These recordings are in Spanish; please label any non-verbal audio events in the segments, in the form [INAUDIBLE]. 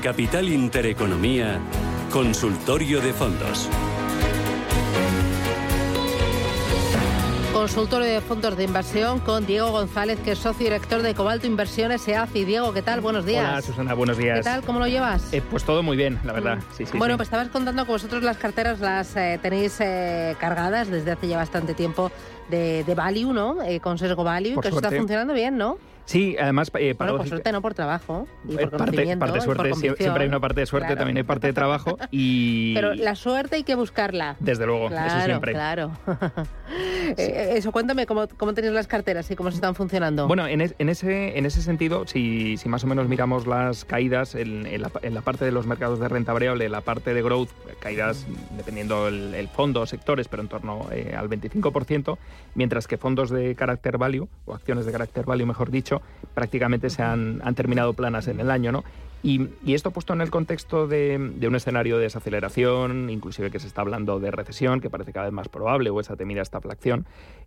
En Capital Intereconomía, Consultorio de Fondos. Consultorio de fondos de inversión con Diego González, que es socio director de Cobalto Inversiones EACI. Diego, ¿qué tal? Buenos días. Hola, Susana, buenos días. ¿Qué tal? ¿Cómo lo llevas? Eh, pues todo muy bien, la verdad. Mm. Sí, sí, bueno, sí. pues estabas contando que vosotros las carteras las eh, tenéis eh, cargadas desde hace ya bastante tiempo de, de Value, ¿no? Eh, con sesgo Value, Por que eso está funcionando bien, ¿no? Sí, además, eh, Bueno, por suerte, no por trabajo. Y eh, por parte, conocimiento, parte y por suerte, siempre hay una parte de suerte, Claro. también hay parte de trabajo [LAUGHS] y... Pero la suerte hay que buscarla. Desde luego, Claro, eso siempre. claro. [LAUGHS] Eh, eso, cuéntame, ¿cómo, ¿cómo tenéis las carteras y cómo se están funcionando? Bueno, en, es- en ese, en ese sentido, si, si más o menos miramos las caídas en, en la, en la parte de los mercados de renta variable, la parte de growth, caídas dependiendo el, el fondo o sectores, pero en torno eh, al 25%, mientras que fondos de carácter value, o acciones de carácter value, mejor dicho, prácticamente se han, han terminado planas en el año, ¿no? Y, y esto puesto en el contexto de, de un escenario de desaceleración, inclusive que se está hablando de recesión, que parece cada vez más probable, o esa temida estaflación,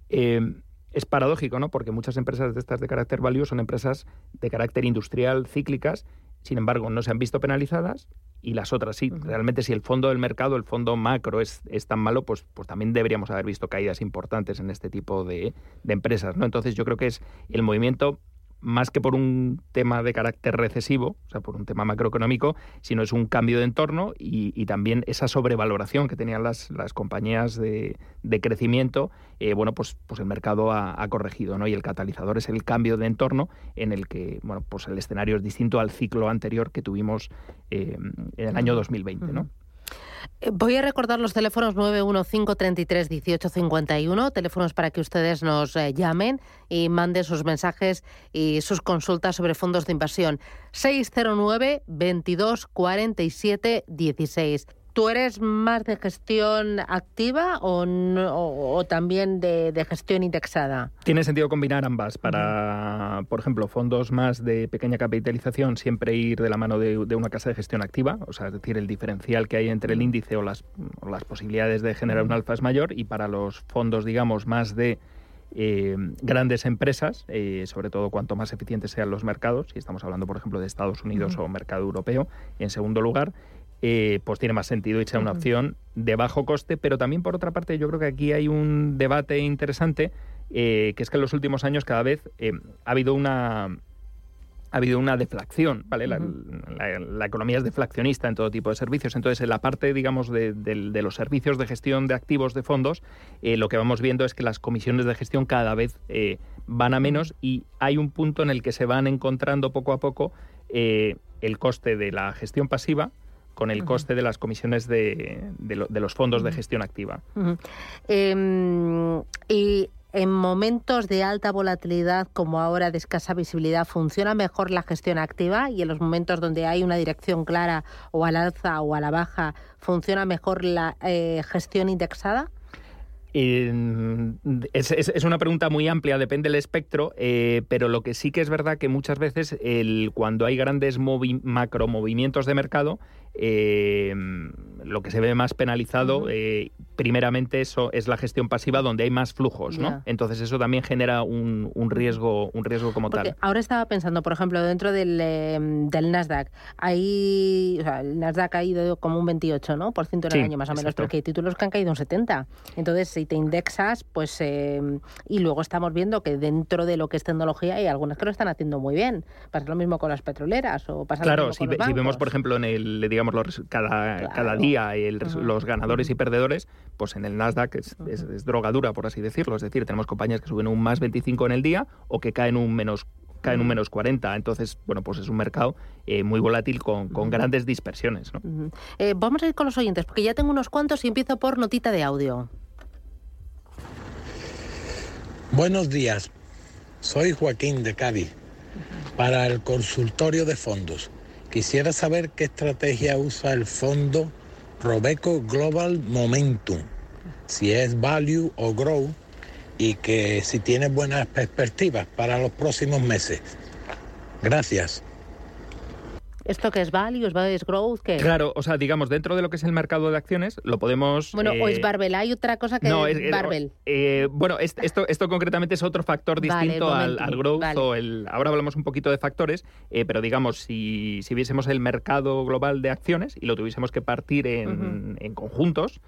eh, es paradójico, ¿no? Porque muchas empresas de estas de carácter value son empresas de carácter industrial cíclicas, sin embargo, no se han visto penalizadas y las otras sí. Realmente, si el fondo del mercado, el fondo macro es, es tan malo, pues, pues también deberíamos haber visto caídas importantes en este tipo de, de empresas, ¿no? Entonces, yo creo que es el movimiento más que por un tema de carácter recesivo, o sea, por un tema macroeconómico, sino es un cambio de entorno y, y también esa sobrevaloración que tenían las, las compañías de, de crecimiento, eh, bueno, pues, pues el mercado ha, ha corregido, ¿no? Y el catalizador es el cambio de entorno en el que, bueno, pues el escenario es distinto al ciclo anterior que tuvimos eh, en el año 2020, ¿no? Eh, Voy a recordar los teléfonos 915331851, teléfonos para que ustedes nos eh, llamen y manden sus mensajes y sus consultas sobre fondos de inversión. 609 22 47 16. ¿Tú eres más de gestión activa o, no- o- o también de, de gestión indexada? Tiene sentido combinar ambas para, por ejemplo, fondos más de pequeña capitalización, siempre ir de la mano de, de una casa de gestión activa, o sea, es decir, el diferencial que hay entre el índice o las, o las posibilidades de generar un alfa es mayor, y para los fondos, digamos, más de eh, grandes empresas, eh, sobre todo cuanto más eficientes sean los mercados, si estamos hablando, por ejemplo, de Estados Unidos o mercado europeo, en segundo lugar, eh, pues tiene más sentido y sea una opción de bajo coste, pero también por otra parte yo creo que aquí hay un debate interesante, eh, que es que en los últimos años cada vez eh, ha habido una ha habido una deflación, ¿vale? La, la- la economía es deflacionista en todo tipo de servicios. Entonces, en la parte, digamos, de, los servicios de gestión de activos de fondos, eh, lo que vamos viendo es que las comisiones de gestión cada vez eh, van a menos y hay un punto en el que se van encontrando poco a poco eh, el coste de la gestión pasiva con el coste de las comisiones de, de lo- de los fondos de gestión activa. Em, y en momentos de alta volatilidad como ahora de escasa visibilidad, ¿funciona mejor la gestión activa? Y en los momentos donde hay una dirección clara o al alza o a la baja, ¿funciona mejor la eh, gestión indexada? Eh, es, es- es una pregunta muy amplia, depende del espectro, eh, pero lo que sí que es verdad que muchas veces el, cuando hay grandes movi- macromovimientos de mercado, eh, lo que se ve más penalizado, eh, primeramente eso es la gestión pasiva donde hay más flujos, ¿no? Ya. Entonces eso también genera un, un riesgo, un riesgo como Porque tal. ahora estaba pensando, por ejemplo, dentro del, eh, del Nasdaq, ahí, o sea, el Nasdaq ha ido como un 28, ¿no? Por ciento en el Sí, año más o menos, exacto. pero que hay títulos que han caído un 70. Entonces, si te indexas, pues eh, y luego estamos viendo que dentro de lo que es tecnología hay algunas que lo están haciendo muy bien. Pasa lo mismo con las petroleras o pasa lo Claro, mismo si, con los si vemos, por ejemplo, en el, digamos, los res- cada, Claro. cada día el los ganadores y perdedores, pues en el Nasdaq es, es, es drogadura, por así decirlo. Es decir, tenemos compañías que suben un más 25 en el día o que caen un menos caen un menos 40. Entonces, bueno, pues es un mercado eh, muy volátil con, con grandes dispersiones. ¿no? Eh, vamos a ir con los oyentes, porque ya tengo unos cuantos y empiezo por notita de audio. Buenos días, soy Joaquín de Cádiz. Para el consultorio de fondos, quisiera saber qué estrategia usa el fondo Robeco Global Momentum, si es value o grow y que si tiene buenas perspectivas para los próximos meses. Gracias. ¿Esto qué es value, es growth? ¿qué? Claro, o sea, digamos, dentro de lo que es el mercado de acciones, lo podemos... Bueno, o es eh, Barbell, hay otra cosa que no, es, Barbell. Eh, bueno, esto, esto concretamente es otro factor distinto al, growth o el... Ahora hablamos un poquito de factores, eh, pero digamos, si, si viésemos el mercado global de acciones y lo tuviésemos que partir en, en conjuntos,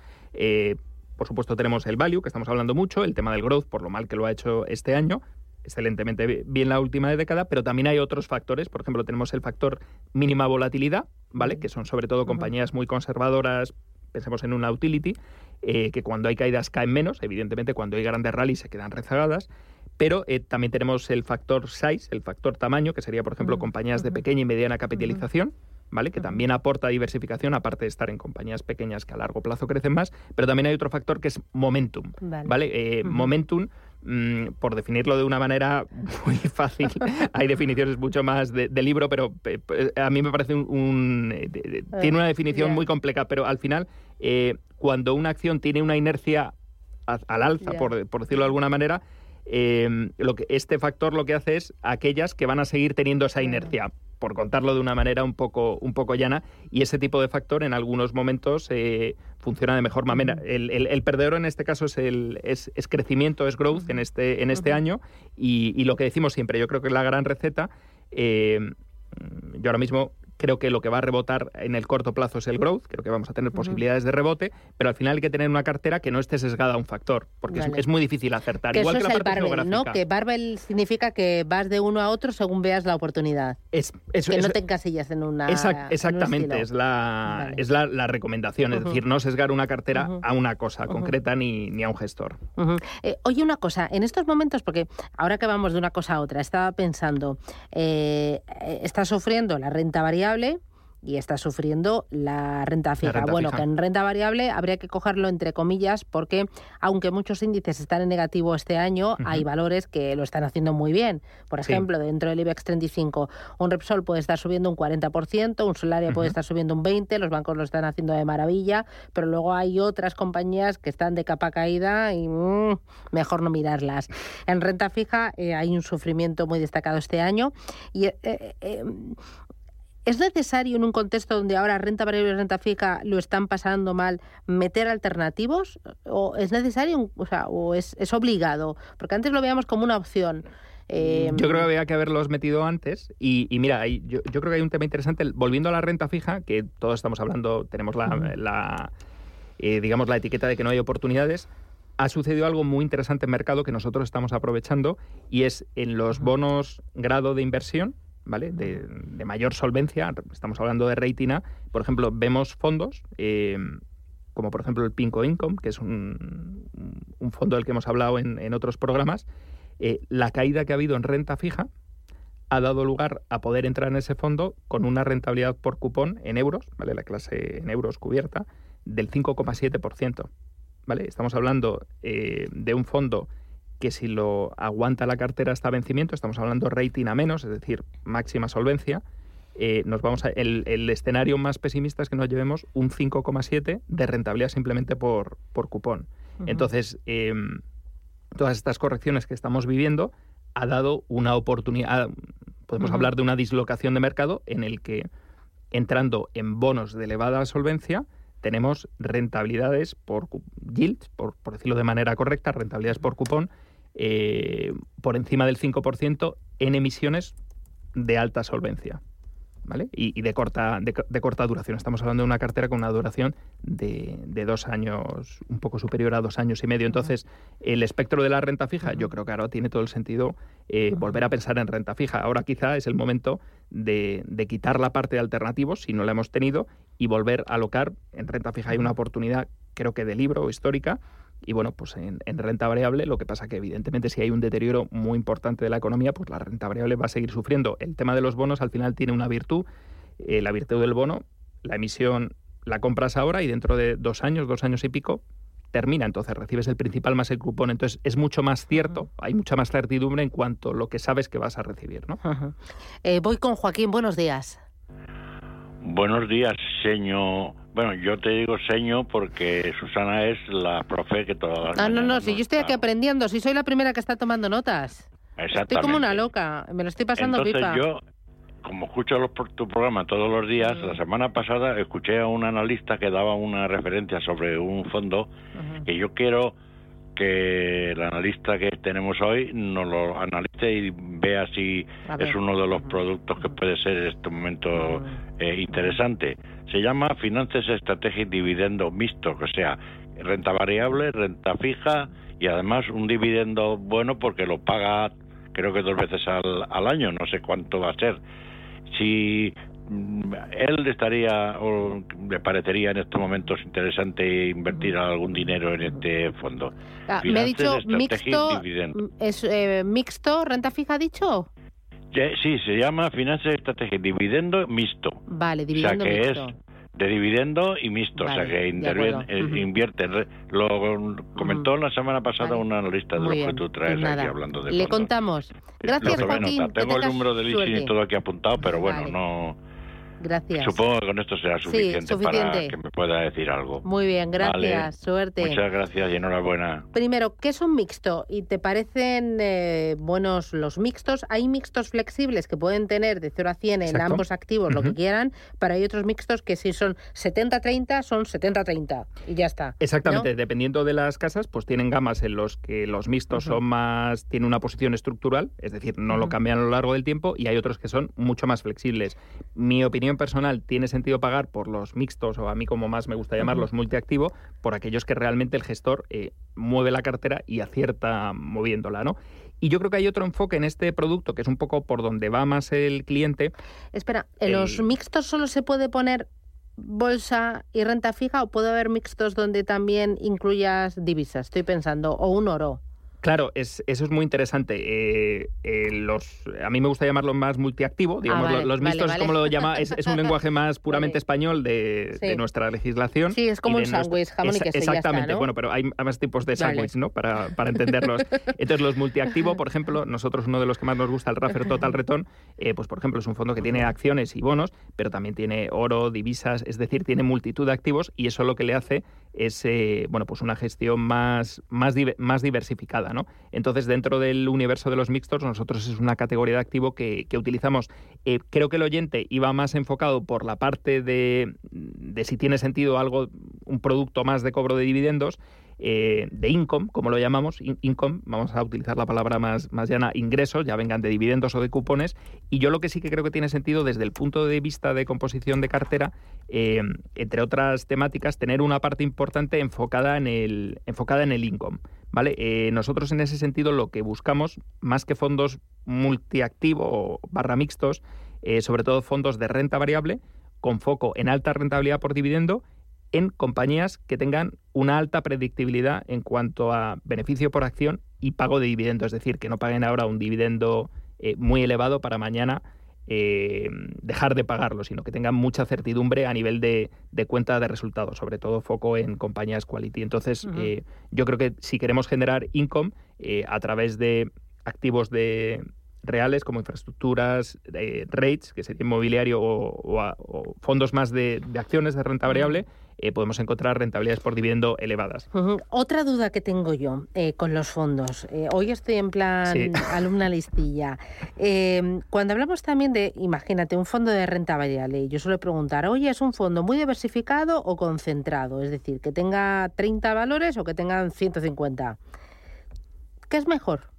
por supuesto tenemos el value, que estamos hablando mucho, el tema del growth, por lo mal que lo ha hecho este año, excelentemente bien la última década, pero también hay otros factores. Por ejemplo, tenemos el factor mínima volatilidad, ¿vale? Que son sobre todo compañías muy conservadoras, pensemos en una utility, eh, que cuando hay caídas caen menos, evidentemente cuando hay grandes rallies se quedan rezagadas. Pero eh, también tenemos el factor size, el factor tamaño, que sería, por ejemplo, compañías de pequeña y mediana capitalización, ¿vale? Que también aporta diversificación, aparte de estar en compañías pequeñas que a largo plazo crecen más. Pero también hay otro factor que es momentum, ¿vale? Eh, momentum Mm, por definirlo de una manera [LAUGHS] muy fácil, hay definiciones mucho más de, libro, pero a mí me parece un... Eh, tiene una definición muy compleja, pero al final, eh, cuando una acción tiene una inercia al alza, por, por, decirlo de alguna manera, eh, lo que, este factor lo que hace es aquellas que van a seguir teniendo esa inercia por contarlo de una manera un poco, un poco llana, y ese tipo de factor en algunos momentos eh, funciona de mejor manera. El, el, perdedor en este caso es, el, es, crecimiento, es growth en este, en este año, y, lo que decimos siempre, yo creo que es la gran receta, eh, yo ahora mismo Creo que lo que va a rebotar en el corto plazo es el growth, creo que vamos a tener posibilidades de rebote, pero al final hay que tener una cartera que no esté sesgada a un factor, porque es, muy difícil acertar. Igual que la parte barbell, ¿no? Que barbell significa que vas de uno a otro según veas la oportunidad. Es, que no te encasillas en una. exactamente, es, la, es la, recomendación, es decir, no sesgar una cartera a una cosa concreta ni, ni, a un gestor. Eh, oye, una cosa, en estos momentos, porque ahora que vamos de una cosa a otra, estaba pensando, eh, eh está sufriendo la renta variable y está sufriendo la renta fija. bueno, que en renta variable habría que cogerlo entre comillas porque aunque muchos índices están en negativo este año, hay valores que lo están haciendo muy bien. Por ejemplo, dentro del IBEX 35, un Repsol puede estar subiendo un 40%, un Solaria puede estar subiendo un 20%, los bancos lo están haciendo de maravilla, pero luego hay otras compañías que están de capa caída y mm, mejor no mirarlas. En renta fija eh, hay un sufrimiento muy destacado este año y eh, eh, ¿Es necesario en un contexto donde ahora renta variable y renta fija lo están pasando mal meter alternativos? ¿O es necesario, o, sea, o es, obligado? Porque antes lo veíamos como una opción. Eh, yo creo que había que haberlos metido antes. Y, mira, yo, creo que hay un tema interesante. Volviendo a la renta fija, que todos estamos hablando, tenemos la, eh, digamos, la etiqueta de que no hay oportunidades. Ha sucedido algo muy interesante en mercado que nosotros estamos aprovechando y es en los bonos grado de inversión ¿vale? De, mayor solvencia, estamos hablando de rating por ejemplo, vemos fondos, eh, como por ejemplo el Pinco Income, que es un, fondo del que hemos hablado en, otros programas, eh, la caída que ha habido en renta fija ha dado lugar a poder entrar en ese fondo con una rentabilidad por cupón en euros, ¿vale? La clase en euros cubierta, del 5,7%. ¿Vale? Estamos hablando eh, de un fondo que si lo aguanta la cartera hasta vencimiento, estamos hablando rating a menos, es decir, máxima solvencia, eh, nos vamos a, el, escenario más pesimista es que nos llevemos un 5,7 de rentabilidad simplemente por, por cupón. Entonces, em, todas estas correcciones que estamos viviendo ha dado una oportunidad, podemos hablar de una dislocación de mercado en el que entrando en bonos de elevada solvencia, tenemos rentabilidades por yield, por, por decirlo de manera correcta, rentabilidades por cupón eh, por encima del 5% en emisiones de alta solvencia. ¿Vale? Y, de, corta, de, corta duración. Estamos hablando de una cartera con una duración de, dos años, un poco superior a dos años y medio. Entonces, el espectro de la renta fija, yo creo que ahora tiene todo el sentido eh, volver a pensar en renta fija. Ahora quizá es el momento de, de, quitar la parte de alternativos, si no la hemos tenido, y volver a alocar. En renta fija hay una oportunidad, creo que de libro histórica, y bueno, pues en, renta variable lo que pasa que evidentemente si hay un deterioro muy importante de la economía, pues la renta variable va a seguir sufriendo. El tema de los bonos al final tiene una virtud, eh, la virtud del bono, la emisión la compras ahora y dentro de dos años, dos años y pico, termina, entonces recibes el principal más el cupón, entonces es mucho más cierto, hay mucha más certidumbre en cuanto a lo que sabes que vas a recibir. ¿no? Eh, voy con Joaquín, buenos días. Buenos días, señor bueno, yo te digo seño porque Susana es la profe que todas Ah, no, no, si yo estoy aquí aprendiendo, si soy la primera que está tomando notas. Estoy como una loca, me lo estoy pasando Entonces pipa. Yo, como escucho los, tu programa todos los días, la semana pasada escuché a un analista que daba una referencia sobre un fondo que yo quiero que el analista que tenemos hoy nos lo analice y vea si es uno de los productos que puede ser en este momento eh, interesante. Se llama Finanzas, Estrategia y Dividendo Mixto, o sea, renta variable, renta fija y además un dividendo bueno porque lo paga creo que dos veces al, al año, no sé cuánto va a ser. Si mm, él estaría o le parecería en estos momentos interesante invertir algún dinero en este fondo. Ah, me ha dicho mixto, es eh, mixto, renta fija, ha dicho. Sí, se llama Finanzas, Estrategia Dividendo Mixto. Vale, dividendo o sea, que es de dividendo y mixto, o sea que eh, invierte. Lo comentó la semana pasada una analista de lo que tú traes pues aquí hablando de. Le contamos. Gracias, Joaquín. Tengo el número de leasing y todo aquí apuntado, pero bueno, no Gracias. Supongo que con esto será suficiente, para que me pueda decir algo. Muy bien, gracias. Suerte. Muchas gracias y enhorabuena. Primero, ¿qué es un mixto? ¿Y te parecen eh, buenos los mixtos? Hay mixtos flexibles que pueden tener de 0 a 100 en ambos activos, lo que quieran, pero hay otros mixtos que si son 70-30, son 70-30 y ya está. Exactamente, dependiendo de las casas, pues tienen gamas en los que los mixtos son más, tienen una posición estructural, es decir, no lo cambian a lo largo del tiempo, y hay otros que son mucho más flexibles. Mi opinión personal, tiene sentido pagar por los mixtos, o a mí como más me gusta llamarlos, multiactivo, por aquellos que realmente el gestor eh, mueve la cartera y acierta moviéndola, ¿no? Y yo creo que hay otro enfoque en este producto que es un poco por donde va más el cliente. Espera, ¿en los mixtos solo se puede poner bolsa y renta fija o puede haber mixtos donde también incluyas divisas? Estoy pensando, o un oro. Claro, es, eso es muy interesante. Eh, eh, los, a mí me gusta llamarlo más multiactivo. Digamos, ah, los, mixtos, como lo llama, es, un lenguaje más [LAUGHS] puramente español de, nuestra legislación. Sí, es como un sándwich, jamón y queso. Exactamente, ¿no? bueno, pero hay más tipos de sándwich, ¿no? Para, para entenderlos. [LAUGHS] Entonces, los multiactivo, por ejemplo, nosotros uno de los que más nos gusta, el Raffer Total Return, eh, pues por ejemplo, es un fondo que tiene acciones y bonos, pero también tiene oro, divisas, es decir, tiene multitud de activos y eso lo que le hace es bueno, pues una gestión más, más, más diversificada. Entonces, dentro del universo de los mixtos, nosotros es una categoría de activo que, utilizamos. Eh, creo que el oyente iba más enfocado por la parte de, de si tiene sentido algo, un producto más de cobro de dividendos. Eh, de income, como lo llamamos, income, vamos a utilizar la palabra más, más llana, ingresos, ya vengan de dividendos o de cupones, y yo lo que sí que creo que tiene sentido desde el punto de vista de composición de cartera, eh, entre otras temáticas, tener una parte importante enfocada en el, enfocada en el income. ¿vale? Eh, nosotros en ese sentido lo que buscamos, más que fondos multiactivo o barra mixtos, sobre todo fondos de renta variable, con foco en alta rentabilidad por dividendo en compañías que tengan una alta predictibilidad en cuanto a beneficio por acción y pago de dividendo, es decir, que no paguen ahora un dividendo eh, muy elevado para mañana eh, dejar de pagarlo, sino que tengan mucha certidumbre a nivel de, cuenta de resultados, sobre todo foco en compañías quality. Entonces, eh, yo creo que si queremos generar income a través de activos de, reales como infraestructuras, rates, que sería inmobiliario o, fondos más de, acciones de renta variable, eh, podemos encontrar rentabilidades por dividendo elevadas. Otra duda que tengo yo eh, con los fondos. Eh, hoy estoy en plan [LAUGHS] alumna listilla. Em, cuando hablamos también de, imagínate, un fondo de renta variable, yo suelo preguntar, oye, ¿es un fondo muy diversificado o concentrado? Es decir, que tenga 30 valores o que tengan 150. ¿Qué es mejor?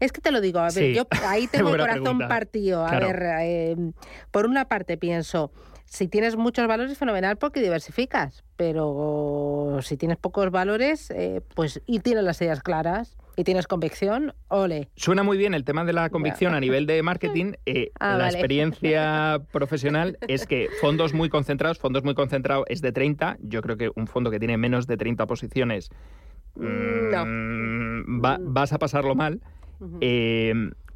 Es que te lo digo, a ver, yo ahí [LAUGHS] tengo el corazón partido. A ver, em, por una parte pienso, si tienes muchos valores, fenomenal porque diversificas, pero si tienes pocos valores, eh, pues y tienes las ideas claras y tienes convicción, ole. Suena muy bien el tema de la convicción a nivel de marketing. [LAUGHS] Eh, ah, la experiencia profesional es que fondos muy concentrados, fondos muy concentrados es de 30. Yo creo que un fondo que tiene menos de 30 posiciones mm, vas a pasarlo mal.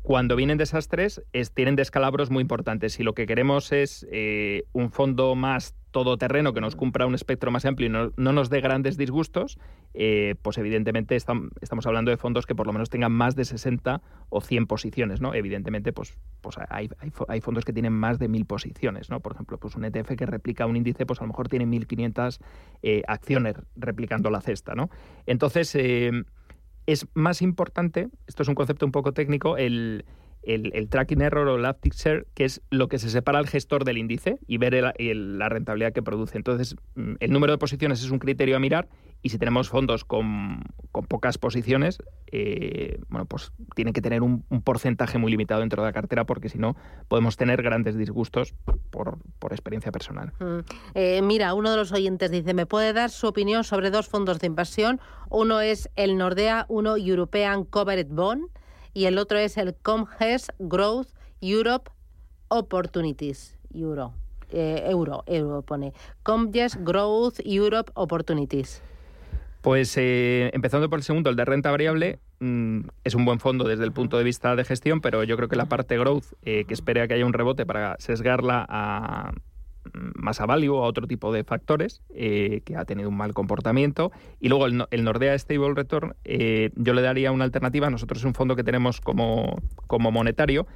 Cuando vienen desastres, tienen descalabros muy importantes. Si lo que queremos es eh, un fondo más todoterreno que nos cumpla un espectro más amplio y no, nos dé grandes disgustos, eh, pues evidentemente estamos hablando de fondos que por lo menos tengan más de 60 o 100 posiciones, ¿no? Evidentemente, pues, pues hay, fondos que tienen más de 1.000 posiciones, ¿no? Por ejemplo, pues un ETF que replica un índice, pues a lo mejor tiene 1.500 eh, acciones replicando la cesta, ¿no? Entonces, es más importante, esto es un concepto un poco técnico, el, el, tracking error o Elasticsearch, que es lo que se separa al gestor del índice y ver la rentabilidad que produce. Entonces, mm, el número de posiciones es un criterio a mirar y si tenemos fondos con, pocas posiciones, eh, bueno, pues tienen que tener un, porcentaje muy limitado dentro de la cartera porque si no podemos tener grandes disgustos por, experiencia personal. Mm. Eh, mira, uno de los oyentes dice, ¿me puede dar su opinión sobre dos fondos de inversión? Uno es el Nordea, uno European Covered Bond y el otro es el Comges Growth Europe Opportunities. Euro. Eh, euro, euro pone. Comges Growth Europe Opportunities. Pues eh, empezando por el segundo, el de renta variable, mm, es un buen fondo desde el punto de vista de gestión, pero yo creo que la parte growth, eh, que espera que haya un rebote para sesgarla a, más a value a otro tipo de factores eh, que ha tenido un mal comportamiento. Y luego el, Nordea Stable Return, eh, yo le daría una alternativa. Nosotros es un fondo que tenemos como, como monetario,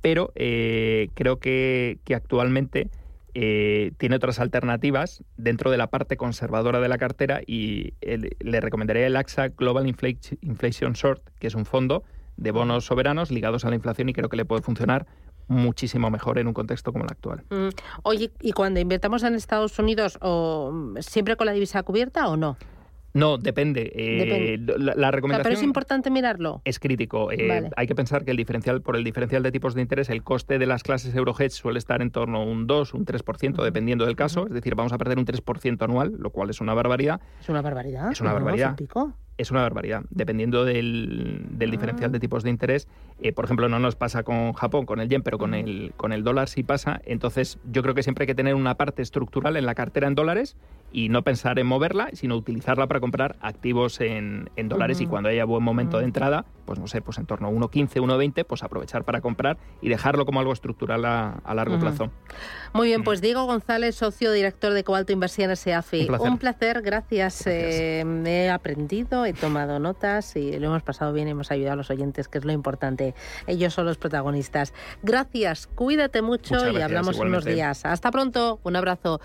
pero eh, creo que, actualmente tiene otras alternativas dentro de la parte conservadora de la cartera y le recomendaría el AXA Global Inflation Short, que es un fondo de bonos soberanos ligados a la inflación y creo que le puede funcionar muchísimo mejor en un contexto como el actual. Mm. Oye, ¿y cuando invertamos en Estados Unidos, o, siempre con la divisa cubierta o no? No, depende. Eh, la, recomendación. pero es importante mirarlo. Es crítico. Eh, hay que pensar que el diferencial, por el diferencial de tipos de interés, el coste de las clases Eurohedge suele estar en torno a un 2, un 3%, dependiendo del caso. Es decir, vamos a perder un 3% anual, lo cual es una barbaridad. Es una barbaridad. Es una barbaridad es una barbaridad. Dependiendo del, diferencial de tipos de interés, eh, por ejemplo, no nos pasa con Japón, con el yen, pero con el, con el dólar sí pasa. Entonces, yo creo que siempre hay que tener una parte estructural en la cartera en dólares y no pensar en moverla, sino utilizarla para comprar activos en, dólares y cuando haya buen momento de entrada, pues no sé, pues en torno a 1.15, 1.20, pues aprovechar para comprar y dejarlo como algo estructural a, largo plazo. Muy bien, pues Diego González, socio director de Cobalto Inversiones SEAFI. Un placer, gracias. Eh, he aprendido, he tomado notas y lo hemos pasado bien, hemos ayudado a los oyentes, que es lo importante. Ellos son los protagonistas. Gracias, cuídate mucho y hablamos unos días. Hasta pronto, un abrazo.